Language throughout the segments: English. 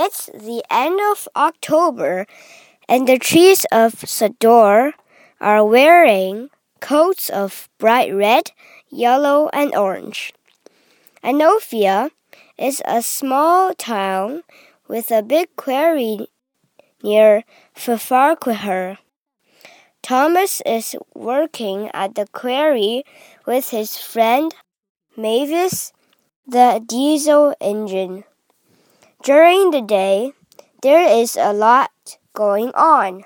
It's the end of October, and the trees of Sodor are wearing coats of bright red, yellow, and orange. Anopha is a small town with a big quarry near Farquhar. Thomas is working at the quarry with his friend Mavis, the diesel engine. During the day, there is a lot going on.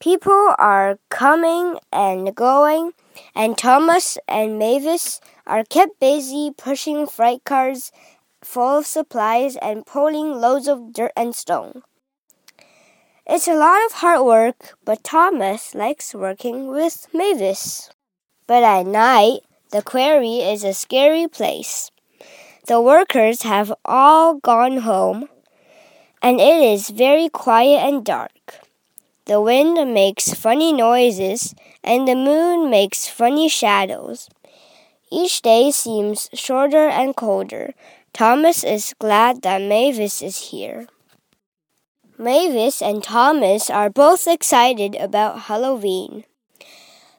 People are coming and going, and Thomas and Mavis are kept busy pushing freight cars full of supplies and pulling loads of dirt and stone. It's a lot of hard work, but Thomas likes working with Mavis. But at night, the quarry is a scary place. The workers have all gone home, and it is very quiet and dark. The wind makes funny noises, and the moon makes funny shadows. Each day seems shorter and colder. Thomas is glad that Mavis is here. Mavis and Thomas are both excited about Halloween.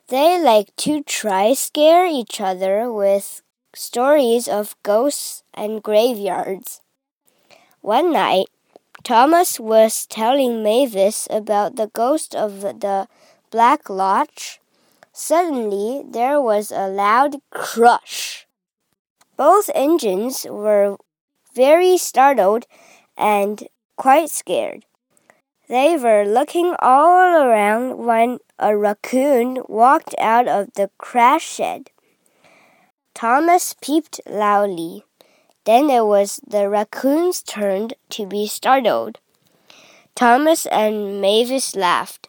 They like to try scare each other with stories of ghosts and graveyards. One night, Thomas was telling Mavis about the ghost of the Black Lodge. Suddenly, there was a loud crush. Both engines were very startled and quite scared. They were looking all around when a raccoon walked out of the crash shed. Thomas peeped loudly. Then it was the raccoon's turn to be startled. Thomas and Mavis laughed.